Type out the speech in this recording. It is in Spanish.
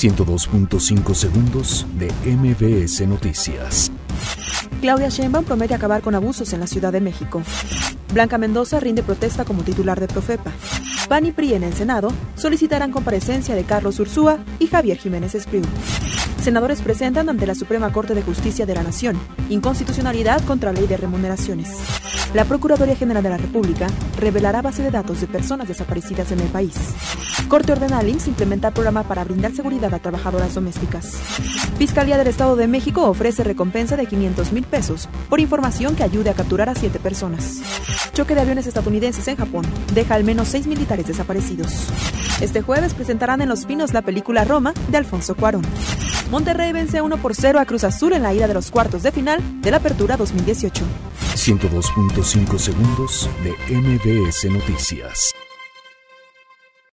102.5 segundos de MBS Noticias. Claudia Sheinbaum promete acabar con abusos en la Ciudad de México. Blanca Mendoza rinde protesta como titular de Profepa. PAN y PRI en el Senado solicitarán comparecencia de Carlos Ursúa y Javier Jiménez Espriu. Senadores presentan ante la Suprema Corte de Justicia de la Nación inconstitucionalidad contra ley de remuneraciones. La Procuraduría General de la República revelará base de datos de personas desaparecidas en el país. Corte ordena al IMSS implementar programa para brindar seguridad a trabajadoras domésticas. Fiscalía del Estado de México ofrece recompensa de 500 mil pesos por información que ayude a capturar a siete personas. Choque de aviones estadounidenses en Japón deja al menos seis militares desaparecidos. Este jueves presentarán en Los Pinos la película Roma de Alfonso Cuarón. Monterrey vence 1 por 0 a Cruz Azul en la ida de los cuartos de final de la Apertura 2018. 102.5 segundos de MBS Noticias.